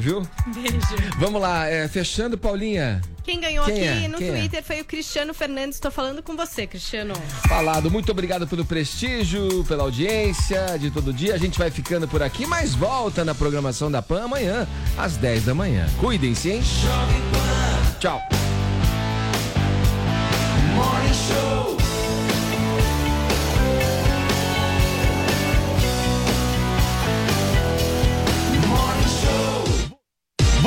Viu? Beijo. Vamos lá, é, fechando, Paulinha. Quem ganhou Quem aqui é? no Quem é? Twitter foi o Cristiano Fernandes. Estou falando com você, Cristiano. Falado, muito obrigado pelo prestígio, pela audiência de todo dia. A gente vai ficando por aqui, mas volta na programação da PAN amanhã, às 10 da manhã. Cuidem-se, hein? Tchau.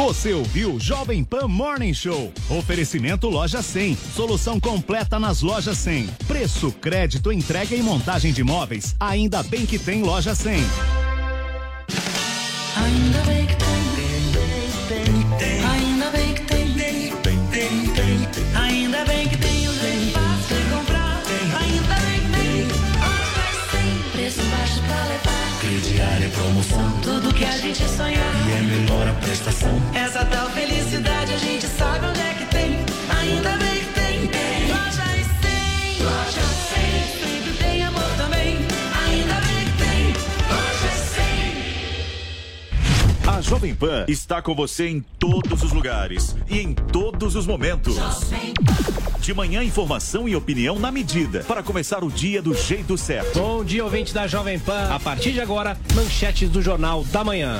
Você ouviu Jovem Pan Morning Show. Oferecimento Loja 100. Solução completa nas lojas 100. Preço, crédito, entrega e montagem de móveis. Ainda bem que tem Loja 100. Ainda bem crediário é promoção, tudo que a gente sonhar. E é melhor a prestação, essa tal felicidade a gente sabe onde é que tem, ainda bem que tem, tem, lojas sem, lojas sem, sempre tem amor também, ainda bem que tem, lojas sem. A Jovem Pan está com você em todos os lugares e em todos os momentos. De manhã, informação e opinião na medida para começar o dia do jeito certo. Bom dia, ouvinte da Jovem Pan. A partir de agora, manchetes do Jornal da Manhã.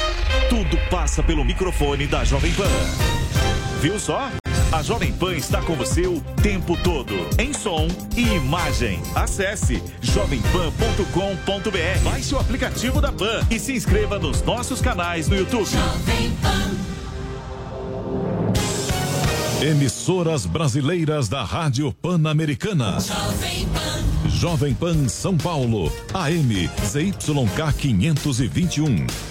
Tudo passa pelo microfone da Jovem Pan. Viu só? A Jovem Pan está com você o tempo todo, em som e imagem. Acesse jovempan.com.br. Baixe o aplicativo da Pan e se inscreva nos nossos canais no YouTube. Emissoras brasileiras da Rádio Pan-Americana. Jovem Pan São Paulo, AM ZYK 521,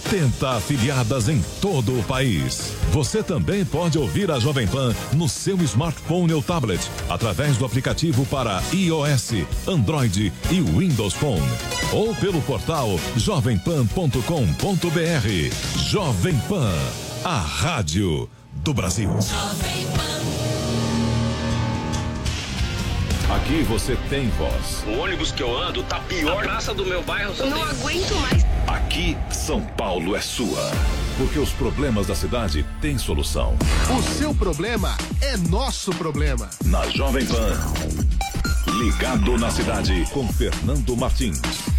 afiliadas em todo o país. Você também pode ouvir a Jovem Pan no seu smartphone ou tablet através do aplicativo para iOS, Android e Windows Phone ou pelo portal jovempan.com.br. Jovem Pan, a rádio do Brasil. Aqui você tem voz. O ônibus que eu ando tá pior. A praça do meu bairro Não aguento mais. Aqui, São Paulo é sua. Porque os problemas da cidade têm solução. O seu problema é nosso problema. Na Jovem Pan. Ligado na cidade com Fernando Martins.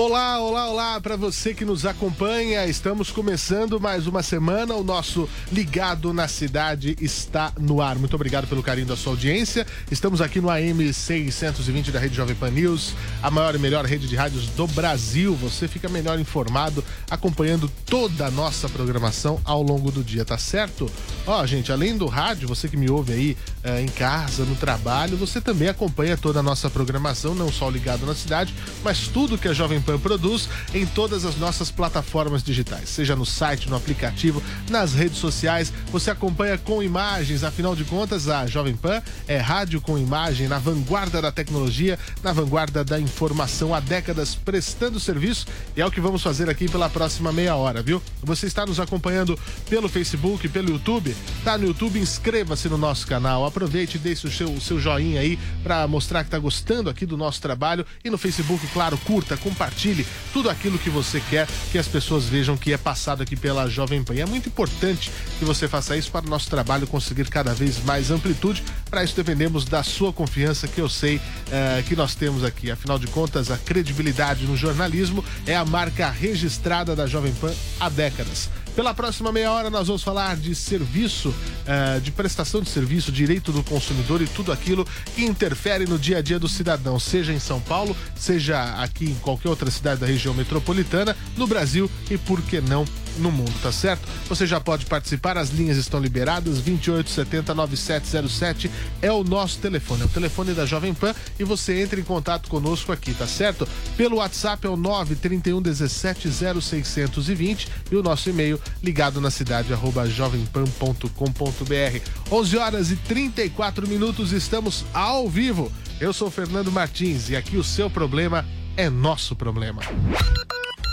Olá, olá, olá para você que nos acompanha. Estamos começando mais uma semana. O nosso Ligado na Cidade está no ar. Muito obrigado pelo carinho da sua audiência. Estamos aqui no AM 620 da Rede Jovem Pan News, a maior e melhor rede de rádios do Brasil. Você fica melhor informado acompanhando toda a nossa programação ao longo do dia, tá certo? Ó, gente, além do rádio, você que me ouve aí eh, em casa, no trabalho, você também acompanha toda a nossa programação, não só o Ligado na Cidade, mas tudo que a Jovem Pan produz em todas as nossas plataformas digitais, seja no site, no aplicativo, nas redes sociais. Você acompanha com imagens, afinal de contas, a Jovem Pan é rádio com imagem na vanguarda da tecnologia, na vanguarda da informação há décadas prestando serviço e é o que vamos fazer aqui pela próxima meia hora, viu? Você está nos acompanhando pelo Facebook, pelo YouTube? Tá no YouTube, inscreva-se no nosso canal, aproveite e deixe o seu, o seu joinha aí para mostrar que tá gostando aqui do nosso trabalho e no Facebook, claro, curta, compartilhe compartilhe tudo aquilo que você quer que as pessoas vejam que é passado aqui pela Jovem Pan. E é muito importante que você faça isso para o nosso trabalho conseguir cada vez mais amplitude. Para isso dependemos da sua confiança, que eu sei eh, que nós temos aqui. Afinal de contas, a credibilidade no jornalismo é a marca registrada da Jovem Pan há décadas. Pela próxima meia hora, nós vamos falar de serviço, eh, de prestação de serviço, direito do consumidor e tudo aquilo que interfere no dia a dia do cidadão, seja em São Paulo, seja aqui em qualquer outra cidade da região metropolitana, no Brasil e, por que não, no mundo, tá certo? Você já pode participar, as linhas estão liberadas, 2870 9707 é o nosso telefone, é o telefone da Jovem Pan e você entra em contato conosco aqui, tá certo? Pelo WhatsApp é o 931 17 0620 e o nosso e-mail ligado na cidade arroba jovempan.com.br. 11 horas e 34 minutos, estamos ao vivo. Eu sou Fernando Martins e aqui o seu problema é nosso problema.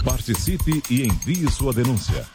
Participe e envie sua denúncia.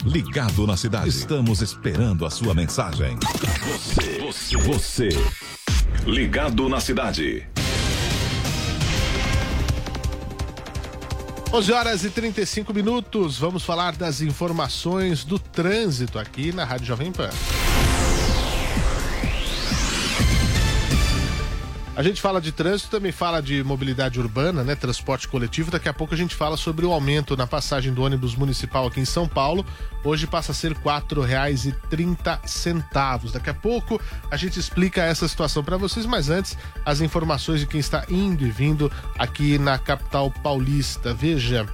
Ligado na Cidade. Estamos esperando a sua mensagem. Você, você, você. Ligado na Cidade. 11 horas e 35 minutos. Vamos falar das informações do trânsito aqui na Rádio Jovem Pan. A gente fala de trânsito, também fala de mobilidade urbana, né? Transporte coletivo. Daqui a pouco a gente fala sobre o aumento na passagem do ônibus municipal aqui em São Paulo. Hoje passa a ser R$ 4,30. Daqui a pouco a gente explica essa situação para vocês, mas antes, as informações de quem está indo e vindo aqui na capital paulista. Veja.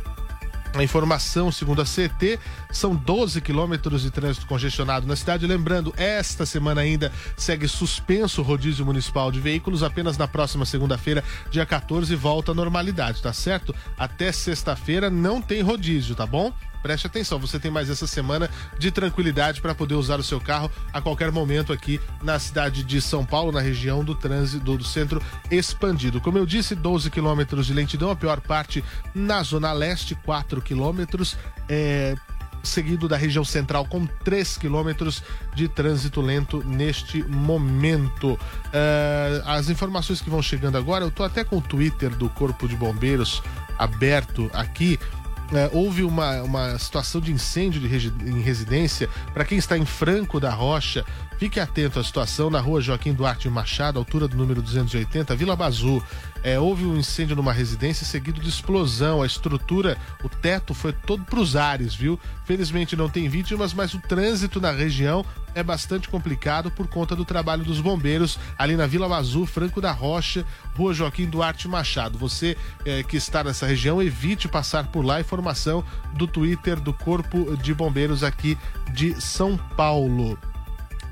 A informação, segundo a CT, são 12 quilômetros de trânsito congestionado na cidade. Lembrando, esta semana ainda segue suspenso o rodízio municipal de veículos. Apenas na próxima segunda-feira, dia 14, volta à normalidade, tá certo? Até sexta-feira não tem rodízio, tá bom? Preste atenção, você tem mais essa semana de tranquilidade para poder usar o seu carro a qualquer momento aqui na cidade de São Paulo, na região do trânsito do, centro expandido. Como eu disse, 12 quilômetros de lentidão, a pior parte na zona leste, 4 quilômetros. É, seguido da região central com 3 quilômetros de trânsito lento neste momento. É, as informações que vão chegando agora, eu tô até com o Twitter do Corpo de Bombeiros aberto aqui. É, houve uma, uma situação de incêndio de resi- em residência. Para quem está em Franco da Rocha, fique atento à situação na rua Joaquim Duarte Machado, altura do número 280, Vila Bazu. É, houve um incêndio numa residência seguido de explosão. A estrutura, o teto foi todo para os ares, viu? Felizmente não tem vítimas, mas o trânsito na região é bastante complicado por conta do trabalho dos bombeiros ali na Vila Bazu, Franco da Rocha, Rua Joaquim Duarte Machado. Você eh, que está nessa região, evite passar por lá. Informação do Twitter do Corpo de Bombeiros aqui de São Paulo.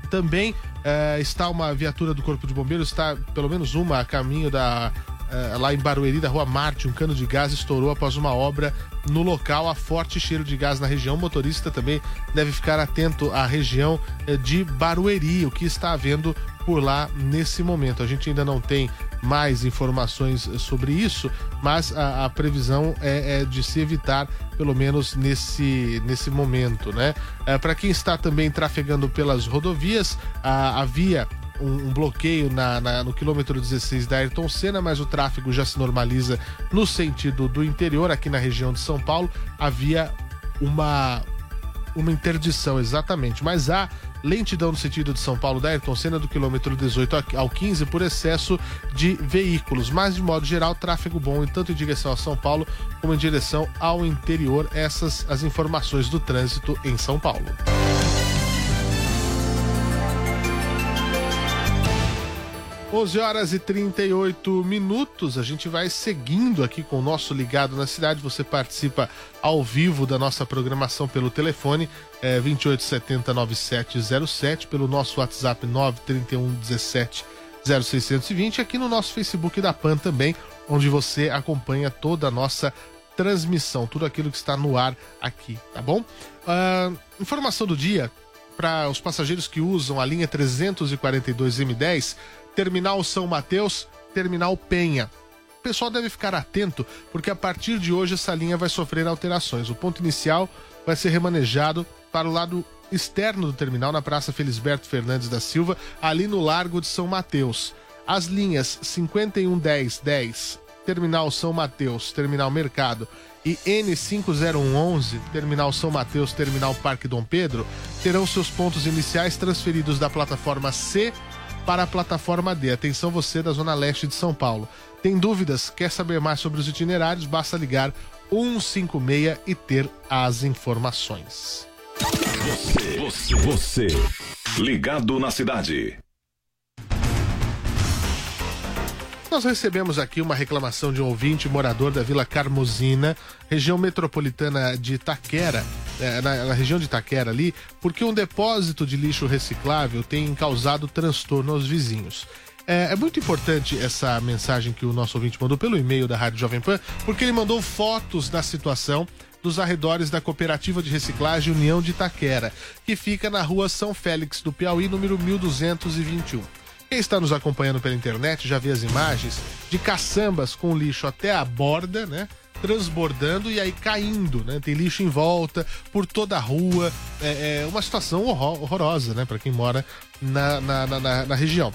Também eh, está uma viatura do Corpo de Bombeiros, está pelo menos uma a caminho da. Eh, lá em Barueri, da rua Marte, um cano de gás estourou após uma obra no local. Há forte cheiro de gás na região. O motorista também deve ficar atento à região eh, de Barueri, o que está havendo por lá nesse momento. A gente ainda não tem mais informações eh, sobre isso, mas a, a previsão é, é de se evitar, pelo menos nesse, nesse momento, né? Para quem está também trafegando pelas rodovias, a, havia um, um bloqueio na, na- no quilômetro 16 da Ayrton Senna, mas o tráfego já se normaliza no sentido do interior, aqui na região de São Paulo. Havia uma, uma interdição, exatamente. Mas há lentidão no sentido de São Paulo da Ayrton Senna do quilômetro 18 ao 15 por excesso de veículos. Mas, de modo geral, tráfego bom, tanto em direção a São Paulo como em direção ao interior. Essas as informações do trânsito em São Paulo. Onze horas e 38 minutos. A gente vai seguindo aqui com o nosso Ligado na Cidade. Você participa ao vivo da nossa programação pelo telefone é, 28709707, pelo nosso WhatsApp 93117 0620, aqui no nosso Facebook da PAN também, onde você acompanha toda a nossa transmissão, tudo aquilo que está no ar aqui, tá bom? Ah, informação do dia para os passageiros que usam a linha 342 M10, Terminal São Mateus, Terminal Penha. O pessoal deve ficar atento, porque a partir de hoje essa linha vai sofrer alterações. O ponto inicial vai ser remanejado para o lado externo do terminal, na Praça Felisberto Fernandes da Silva, ali no Largo de São Mateus. As linhas 511010, Terminal São Mateus, Terminal Mercado e N5011, Terminal São Mateus, Terminal Parque Dom Pedro, terão seus pontos iniciais transferidos da plataforma C para a plataforma D. Atenção você da Zona Leste de São Paulo. Tem dúvidas? Quer saber mais sobre os itinerários? Basta ligar 156 e ter as informações. Você, você, você, ligado na cidade. Nós recebemos aqui uma reclamação de um ouvinte morador da Vila Carmozina, região metropolitana de Itaquera, eh, na, na região de Itaquera ali, porque um depósito de lixo reciclável tem causado transtorno aos vizinhos. É, é muito importante essa mensagem que o nosso ouvinte mandou pelo e-mail da Rádio Jovem Pan, porque ele mandou fotos da situação dos arredores da Cooperativa de Reciclagem União de Itaquera, que fica na rua São Félix do Piauí, número 1221. Quem está nos acompanhando pela internet já vê as imagens de caçambas com lixo até a borda, né? Transbordando e aí caindo, né? Tem lixo em volta, por toda a rua. É, é uma situação horror- horrorosa, né? Para quem mora na, na, na- na- região.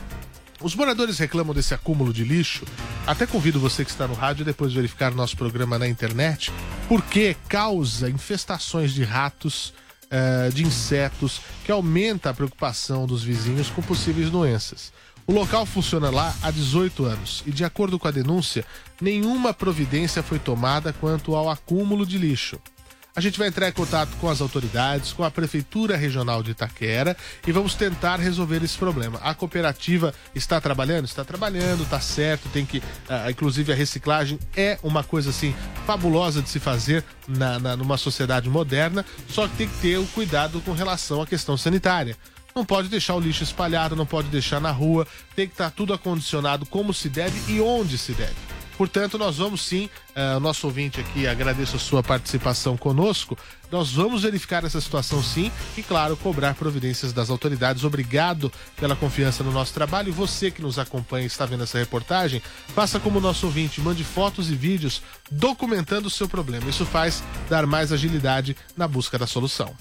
Os moradores reclamam desse acúmulo de lixo. Até convido você que está no rádio depois verificar nosso programa na internet, porque causa infestações de ratos, eh, de insetos, que aumenta a preocupação dos vizinhos com possíveis doenças. O local funciona lá há 18 anos e, de acordo com a denúncia, nenhuma providência foi tomada quanto ao acúmulo de lixo. A gente vai entrar em contato com as autoridades, com a Prefeitura Regional de Itaquera e vamos tentar resolver esse problema. A cooperativa está trabalhando? Está trabalhando, está certo, tem que. ah, inclusive a reciclagem é uma coisa assim fabulosa de se fazer na, na- numa sociedade moderna, só que tem que ter o cuidado com relação à questão sanitária. Não pode deixar o lixo espalhado, não pode deixar na rua, tem que estar tudo acondicionado como se deve e onde se deve. Portanto, nós vamos sim, eh, o nosso ouvinte aqui, agradeço a sua participação conosco. Nós vamos verificar essa situação sim e, claro, cobrar providências das autoridades. Obrigado pela confiança no nosso trabalho. E você que nos acompanha e está vendo essa reportagem, faça como o nosso ouvinte, mande fotos e vídeos documentando o seu problema. Isso faz dar mais agilidade na busca da solução.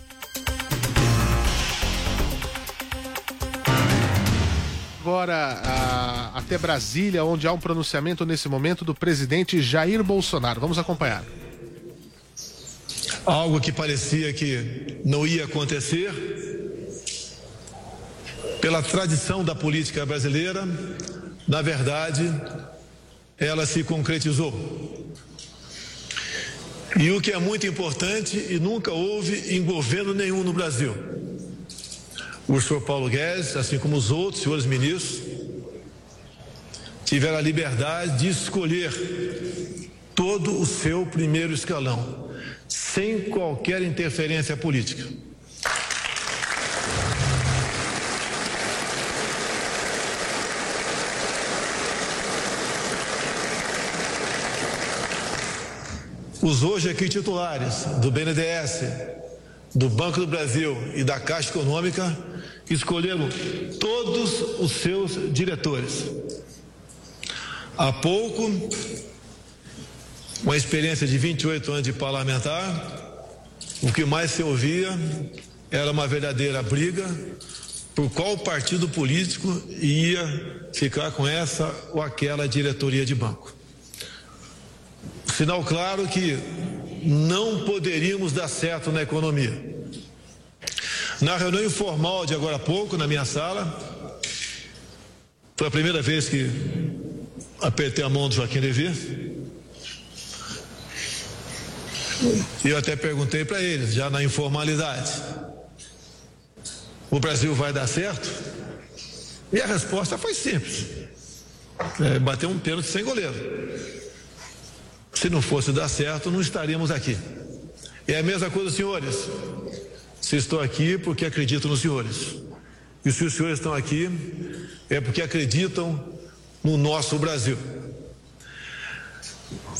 Agora a- até Brasília, onde há um pronunciamento nesse momento do presidente Jair Bolsonaro. Vamos acompanhar. algo que parecia que não ia acontecer, pela tradição da política brasileira, na verdade, ela se concretizou. E o que é muito importante, e nunca houve em governo nenhum no Brasil. O senhor Paulo Guedes, assim como os outros senhores ministros, tiveram a liberdade de escolher todo o seu primeiro escalão, sem qualquer interferência política. Os hoje aqui titulares do BNDES, do Banco do Brasil e da Caixa Econômica escolheram todos os seus diretores. Há pouco, uma experiência de 28 anos de parlamentar, o que mais se ouvia era uma verdadeira briga por qual partido político ia ficar com essa ou aquela diretoria de banco. Sinal claro que não poderíamos dar certo na economia. Na reunião informal de agora há pouco, na minha sala, foi a primeira vez que apertei a mão do Joaquim Levy. E eu até perguntei para eles, já na informalidade: o Brasil vai dar certo? E a resposta foi simples: é, bater um pênalti sem goleiro. Se não fosse dar certo, não estaríamos aqui. É a mesma coisa, senhores. Se estou aqui porque acredito nos senhores. E se os senhores estão aqui, é porque acreditam no nosso Brasil.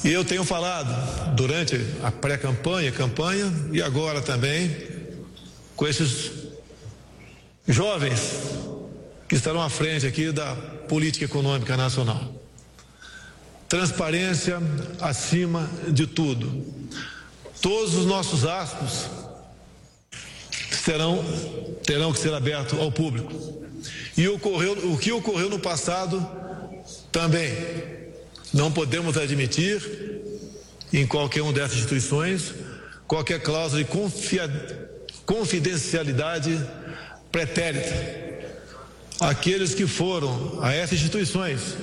E eu tenho falado durante a pré-campanha, campanha e agora também com esses jovens que estarão à frente aqui da política econômica nacional. Transparência acima de tudo. Todos os nossos astos serão, terão que ser abertos ao público. E ocorreu, o que ocorreu no passado também. Não podemos admitir em qualquer uma dessas instituições qualquer cláusula de confia, confidencialidade pretérita. Aqueles que foram a essas instituições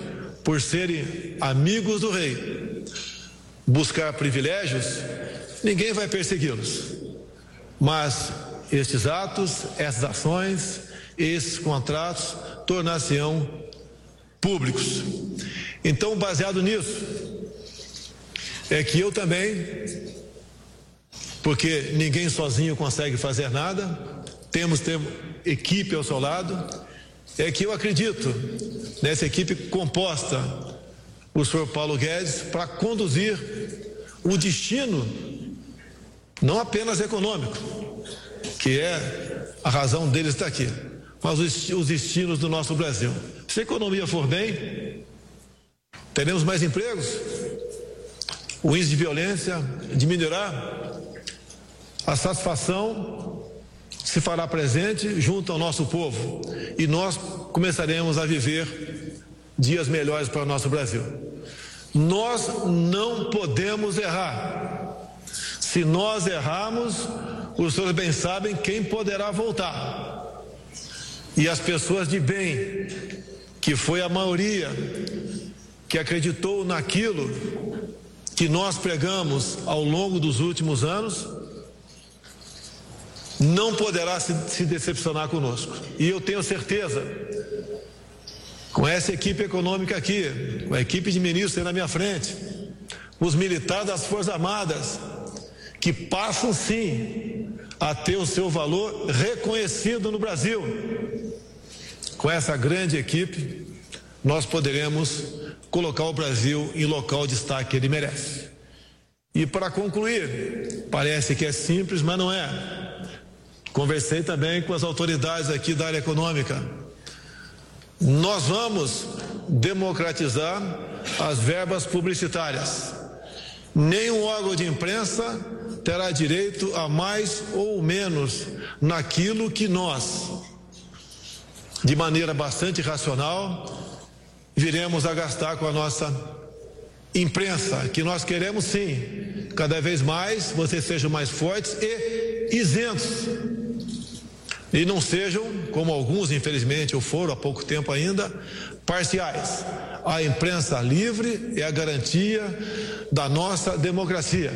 por serem amigos do rei, buscar privilégios, ninguém vai persegui-los. Mas estes atos, essas ações, esses contratos tornar-se-ão públicos. Então, baseado nisso, é que eu também, porque ninguém sozinho consegue fazer nada, temos ter equipe ao seu lado, é que eu acredito nessa equipe composta o senhor Paulo Guedes para conduzir o destino não apenas econômico, que é a razão deles estar aqui, mas os, os destinos do nosso Brasil. Se a economia for bem, teremos mais empregos, o índice de violência diminuirá, a satisfação se fará presente junto ao nosso povo e nós começaremos a viver dias melhores para o nosso Brasil. Nós não podemos errar. Se nós errarmos, os senhores bem sabem quem poderá voltar. E as pessoas de bem, que foi a maioria que acreditou naquilo que nós pregamos ao longo dos últimos anos, não poderá se, se decepcionar conosco. E eu tenho certeza, com essa equipe econômica aqui, com a equipe de ministros aí na minha frente, os militares das Forças Armadas, que passam sim a ter o seu valor reconhecido no Brasil. Com essa grande equipe, nós poderemos colocar o Brasil em local de destaque que ele merece. E para concluir, parece que é simples, mas não é. Conversei também com as autoridades aqui da área econômica. Nós vamos democratizar as verbas publicitárias. Nenhum órgão de imprensa terá direito a mais ou menos naquilo que nós, de maneira bastante racional, viremos a gastar com a nossa imprensa, que nós queremos sim, cada vez mais vocês sejam mais fortes e isentos e não sejam, como alguns infelizmente ou foram há pouco tempo ainda, parciais. A imprensa livre é a garantia da nossa democracia.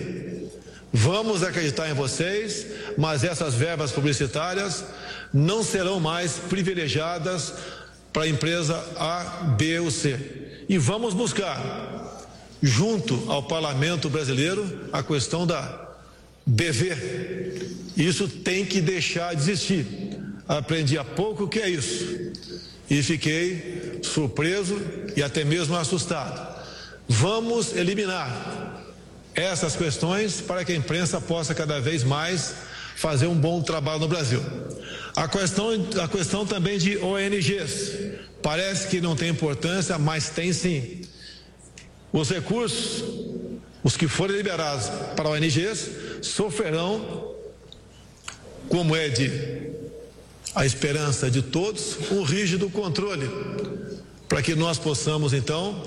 Vamos acreditar em vocês, mas essas verbas publicitárias não serão mais privilegiadas para a empresa A, B ou C. E vamos buscar, junto ao parlamento brasileiro, a questão da BV. Isso tem que deixar de existir. Aprendi há pouco o que é isso. E fiquei surpreso e até mesmo assustado. Vamos eliminar essas questões para que a imprensa possa cada vez mais fazer um bom trabalho no Brasil. A questão, a questão também de ONGs. Parece que não tem importância, mas tem sim. Os recursos, os que forem liberados para ONGs, sofrerão, como é de a esperança de todos, um rígido controle, para que nós possamos então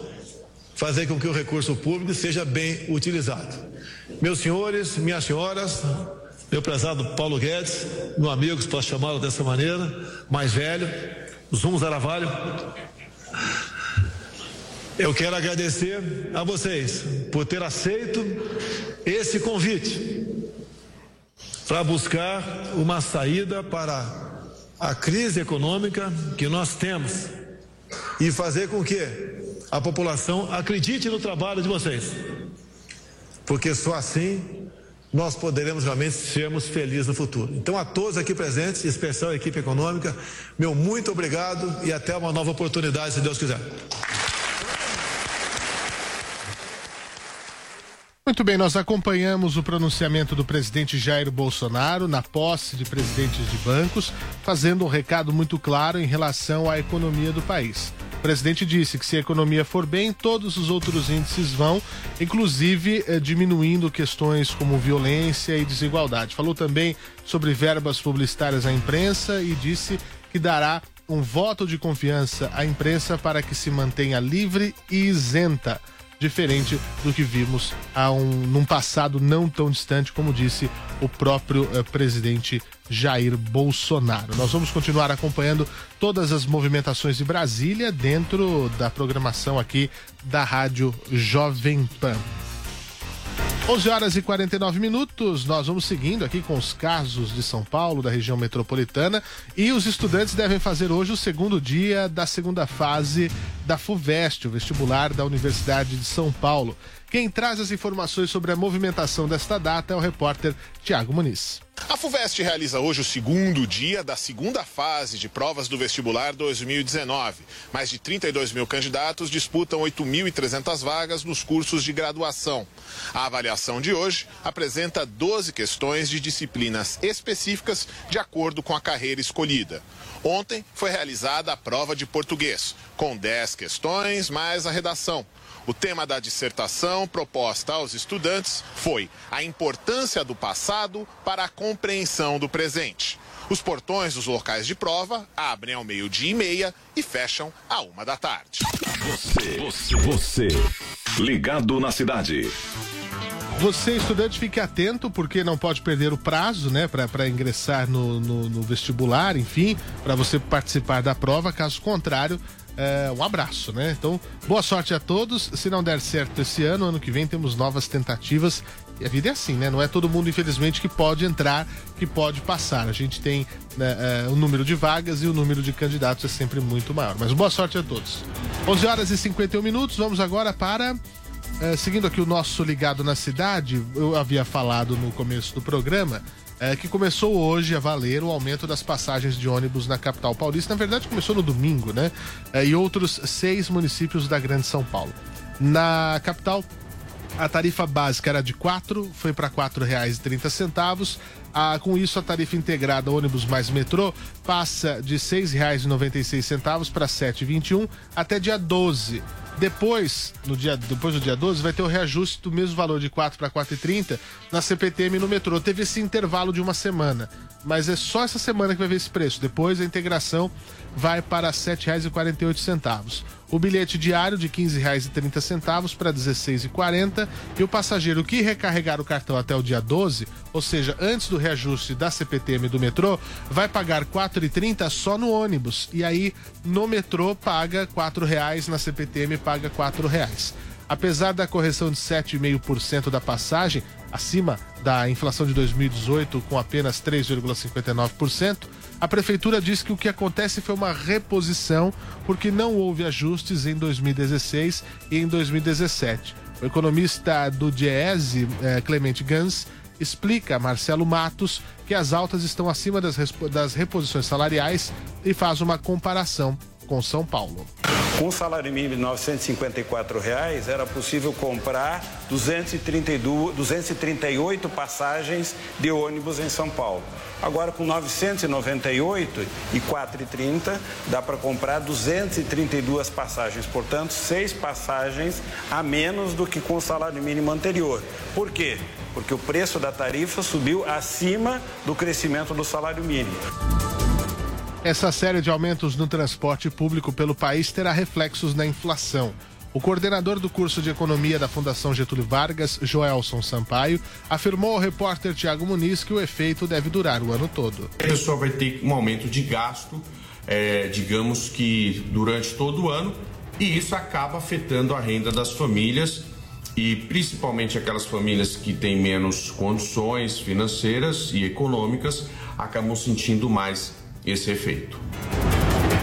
fazer com que o recurso público seja bem utilizado. Meus senhores, minhas senhoras, meu prezado Paulo Guedes, meu amigo, se posso chamá-lo dessa maneira, mais velho, Zum Zaravalho. Eu quero agradecer a vocês por ter aceito esse convite para buscar uma saída para a crise econômica que nós temos e fazer com que a população acredite no trabalho de vocês. Porque só assim nós poderemos realmente sermos felizes no futuro. Então, a todos aqui presentes, especial a equipe econômica, meu muito obrigado e até uma nova oportunidade, se Deus quiser. Muito bem, nós acompanhamos o pronunciamento do presidente Jair Bolsonaro na posse de presidentes de bancos, fazendo um recado muito claro em relação à economia do país. O presidente disse que se a economia for bem, todos os outros índices vão, inclusive eh, diminuindo questões como violência e desigualdade. Falou também sobre verbas publicitárias à imprensa e disse que dará um voto de confiança à imprensa para que se mantenha livre e isenta diferente do que vimos há um, num passado não tão distante, como disse o próprio eh, presidente Jair Bolsonaro. Nós vamos continuar acompanhando todas as movimentações de Brasília dentro da programação aqui da Rádio Jovem Pan. 11 horas e 49 minutos, nós vamos seguindo aqui com os casos de São Paulo, da região metropolitana, e os estudantes devem fazer hoje o segundo dia da segunda fase da FUVEST, o vestibular da Universidade de São Paulo. Quem traz as informações sobre a movimentação desta data é o repórter Tiago Muniz. A FUVEST realiza hoje o segundo dia da segunda fase de provas do vestibular 2019. Mais de 32 mil candidatos disputam 8.300 vagas nos cursos de graduação. A avaliação de hoje apresenta 12 questões de disciplinas específicas de acordo com a carreira escolhida. Ontem foi realizada a prova de português, com 10 questões mais a redação. O tema da dissertação proposta aos estudantes foi a importância do passado para a compreensão do presente. Os portões dos locais de prova abrem ao meio-dia e meia e fecham à uma da tarde. Você, você, você, ligado na cidade. Você, estudante, fique atento, porque não pode perder o prazo, né, para ingressar no, no, no vestibular, enfim, para você participar da prova. Caso contrário, é, um abraço, né? Então, boa sorte a todos. Se não der certo esse ano, ano que vem temos novas tentativas. E a vida é assim, né? Não é todo mundo, infelizmente, que pode entrar, que pode passar. A gente tem né, é, o número de vagas e o número de candidatos é sempre muito maior. Mas boa sorte a todos. 11 horas e 51 minutos. Vamos agora para. É, seguindo aqui o nosso ligado na cidade, eu havia falado no começo do programa é, que começou hoje a valer o aumento das passagens de ônibus na capital paulista. Na verdade, começou no domingo, né? É, e outros seis municípios da Grande São Paulo. Na capital, a tarifa básica era de quatro, foi para R$ 4,30. Ah, com isso, a tarifa integrada ônibus mais metrô passa de R$ 6,96 para R$ 7,21 até dia 12. Depois, no dia, depois do dia 12, vai ter o reajuste do mesmo valor de 4 para 4,30 na CPTM no metrô. Teve esse intervalo de uma semana, mas é só essa semana que vai ver esse preço. Depois a integração vai para R$ 7,48. O bilhete diário de R$ 15,30 para R$ 16,40 e o passageiro que recarregar o cartão até o dia 12, ou seja, antes do reajuste da CPTM do metrô, vai pagar R$ 4,30 só no ônibus. E aí no metrô paga R$ 4,00, na CPTM paga R$ 4,00. Apesar da correção de 7,5% da passagem, acima da inflação de 2018 com apenas 3,59%, a prefeitura diz que o que acontece foi uma reposição porque não houve ajustes em 2016 e em 2017. O economista do Diese, eh, Clemente Gans, explica a Marcelo Matos que as altas estão acima das reposições salariais e faz uma comparação com São Paulo. Com o salário mínimo de 954 reais, era possível comprar 232, 238 passagens de ônibus em São Paulo. Agora, com 998 e 4,30, dá para comprar 232 passagens. Portanto, seis passagens a menos do que com o salário mínimo anterior. Por quê? Porque o preço da tarifa subiu acima do crescimento do salário mínimo. Essa série de aumentos no transporte público pelo país terá reflexos na inflação. O coordenador do curso de economia da Fundação Getúlio Vargas, Joelson Sampaio, afirmou ao repórter Tiago Muniz que o efeito deve durar o ano todo. A pessoa vai ter um aumento de gasto, é, digamos que durante todo o ano, e isso acaba afetando a renda das famílias e principalmente aquelas famílias que têm menos condições financeiras e econômicas acabam sentindo mais esse efeito.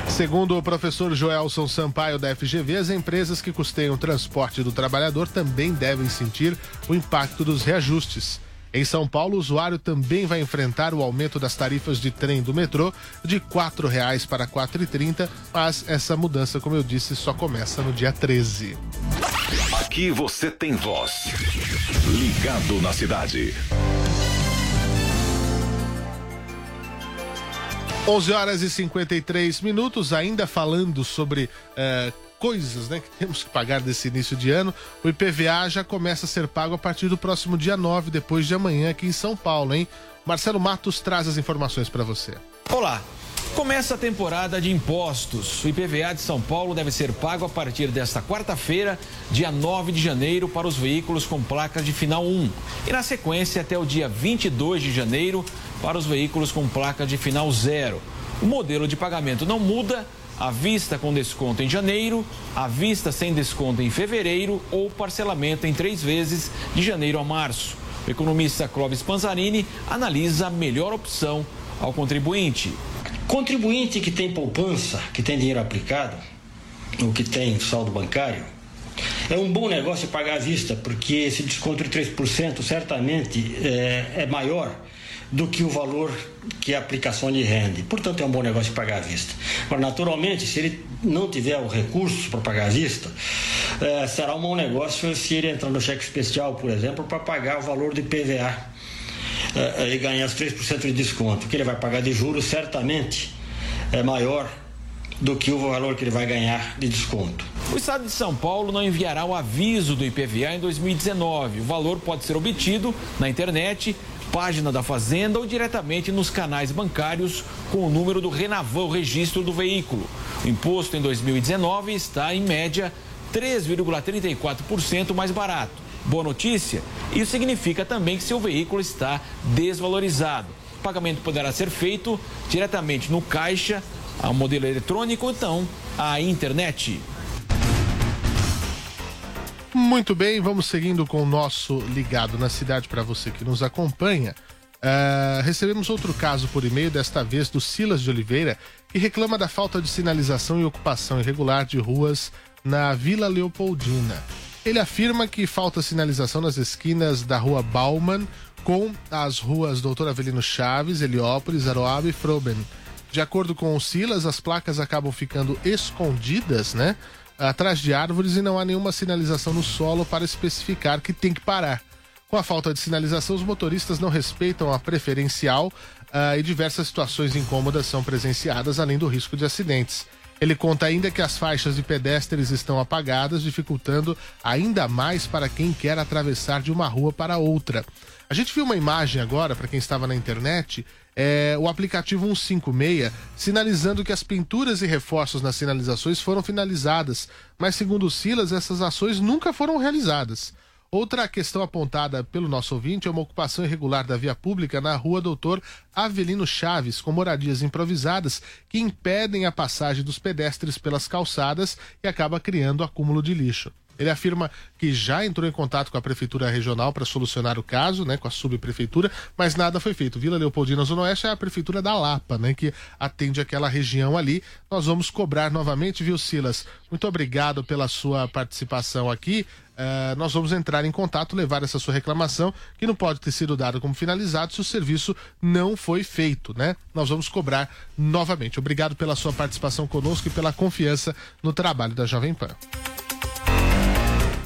Segundo o professor Joelson Sampaio da FGV, as empresas que custeiam o transporte do trabalhador também devem sentir o impacto dos reajustes. Em São Paulo, o usuário também vai enfrentar o aumento das tarifas de trem do metrô de R$ 4,00 para R$ 4,30, mas essa mudança, como eu disse, só começa no dia 13. Aqui você tem voz. Ligado na cidade. 11 horas e 53 minutos, ainda falando sobre eh, coisas né, que temos que pagar desse início de ano. O IPVA já começa a ser pago a partir do próximo dia 9, depois de amanhã, aqui em São Paulo, hein? Marcelo Matos traz as informações para você. Olá. Começa a temporada de impostos. O IPVA de São Paulo deve ser pago a partir desta quarta-feira, dia 9 de janeiro, para os veículos com placas de final 1. E na sequência, até o dia 22 de janeiro, para os veículos com placas de final 0. O modelo de pagamento não muda, à vista com desconto em janeiro, à vista sem desconto em fevereiro ou parcelamento em três vezes de janeiro a março. O economista Clóvis Panzarini analisa a melhor opção ao contribuinte. Contribuinte que tem poupança, que tem dinheiro aplicado, ou que tem saldo bancário, é um bom negócio pagar à vista, porque esse desconto de 3% certamente é, é maior do que o valor que a aplicação lhe rende. Portanto, é um bom negócio pagar à vista. Mas, naturalmente, se ele não tiver o recurso para pagar à vista, é, será um bom negócio se ele entrar no cheque especial, por exemplo, para pagar o valor do IPVA é, e ganhar os 3% de desconto. O que ele vai pagar de juros certamente é maior do que o valor que ele vai ganhar de desconto. O estado de São Paulo não enviará o aviso do IPVA em 2019. O valor pode ser obtido na internet, página da Fazenda ou diretamente nos canais bancários com o número do Renavan, o registro do veículo. O imposto em 2019 está, em média, 3,34% mais barato. Boa notícia? Isso significa também que seu veículo está desvalorizado. O pagamento poderá ser feito diretamente no caixa, ao modelo eletrônico ou então à internet. Muito bem, vamos seguindo com o nosso Ligado na Cidade para você que nos acompanha. Uh, recebemos outro caso por e-mail, desta vez do Silas de Oliveira, que reclama da falta de sinalização e ocupação irregular de ruas na Vila Leopoldina. Ele afirma que falta sinalização nas esquinas da rua Bauman com as ruas Doutor Avelino Chaves, Heliópolis, Aroaba e Froben. De acordo com o Silas, as placas acabam ficando escondidas, né? Atrás de árvores e não há nenhuma sinalização no solo para especificar que tem que parar. Com a falta de sinalização, os motoristas não respeitam a preferencial uh, e diversas situações incômodas são presenciadas, além do risco de acidentes. Ele conta ainda que as faixas de pedestres estão apagadas, dificultando ainda mais para quem quer atravessar de uma rua para outra. A gente viu uma imagem agora, para quem estava na internet, é, o aplicativo 156 sinalizando que as pinturas e reforços nas sinalizações foram finalizadas, mas segundo o Silas, essas ações nunca foram realizadas. Outra questão apontada pelo nosso ouvinte é uma ocupação irregular da via pública na rua Doutor Avelino Chaves, com moradias improvisadas que impedem a passagem dos pedestres pelas calçadas e acaba criando acúmulo de lixo. Ele afirma que já entrou em contato com a Prefeitura Regional para solucionar o caso, né, com a subprefeitura, mas nada foi feito. Vila Leopoldina Zona Oeste é a Prefeitura da Lapa, né, que atende aquela região ali. Nós vamos cobrar novamente, viu, Silas? Muito obrigado pela sua participação aqui. Uh, nós vamos entrar em contato, levar essa sua reclamação, que não pode ter sido dada como finalizado se o serviço não foi feito, né? Nós vamos cobrar novamente. Obrigado pela sua participação conosco e pela confiança no trabalho da Jovem Pan.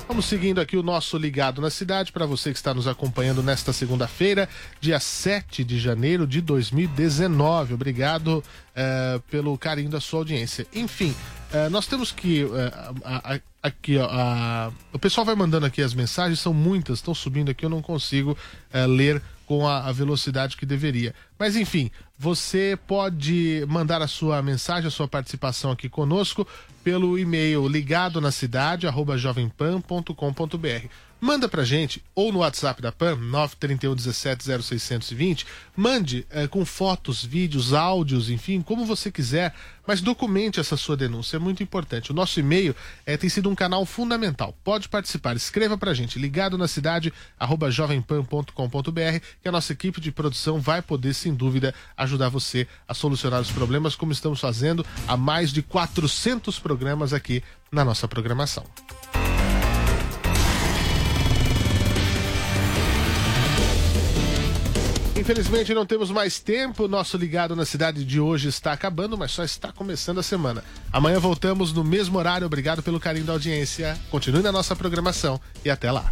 Vamos seguindo aqui o nosso Ligado na Cidade para você que está nos acompanhando nesta segunda-feira, dia 7 de janeiro de 2019. Obrigado uh, pelo carinho da sua audiência. Enfim, uh, nós temos que. Uh, a, a, aqui, ó, a... o pessoal vai mandando aqui as mensagens, são muitas, estão subindo aqui, eu não consigo ler com a, a, velocidade que deveria. Mas enfim, você pode mandar a sua mensagem, a sua participação aqui conosco pelo e-mail ligado na cidade jovempan.com.br. Manda pra gente, ou no WhatsApp da PAN, 931 17 0620. Mande é, com fotos, vídeos, áudios, enfim, como você quiser, mas documente essa sua denúncia, é muito importante. O nosso e-mail é, tem sido um canal fundamental. Pode participar, escreva pra gente, ligado na cidade, arroba jovempan.com.br, que a nossa equipe de produção vai poder, sem dúvida, ajudar você a solucionar os problemas, como estamos fazendo há mais de 400 programas aqui na nossa programação. Infelizmente não temos mais tempo. Nosso ligado na cidade de hoje está acabando, mas só está começando a semana. Amanhã voltamos no mesmo horário. Obrigado pelo carinho da audiência. Continue na nossa programação e até lá.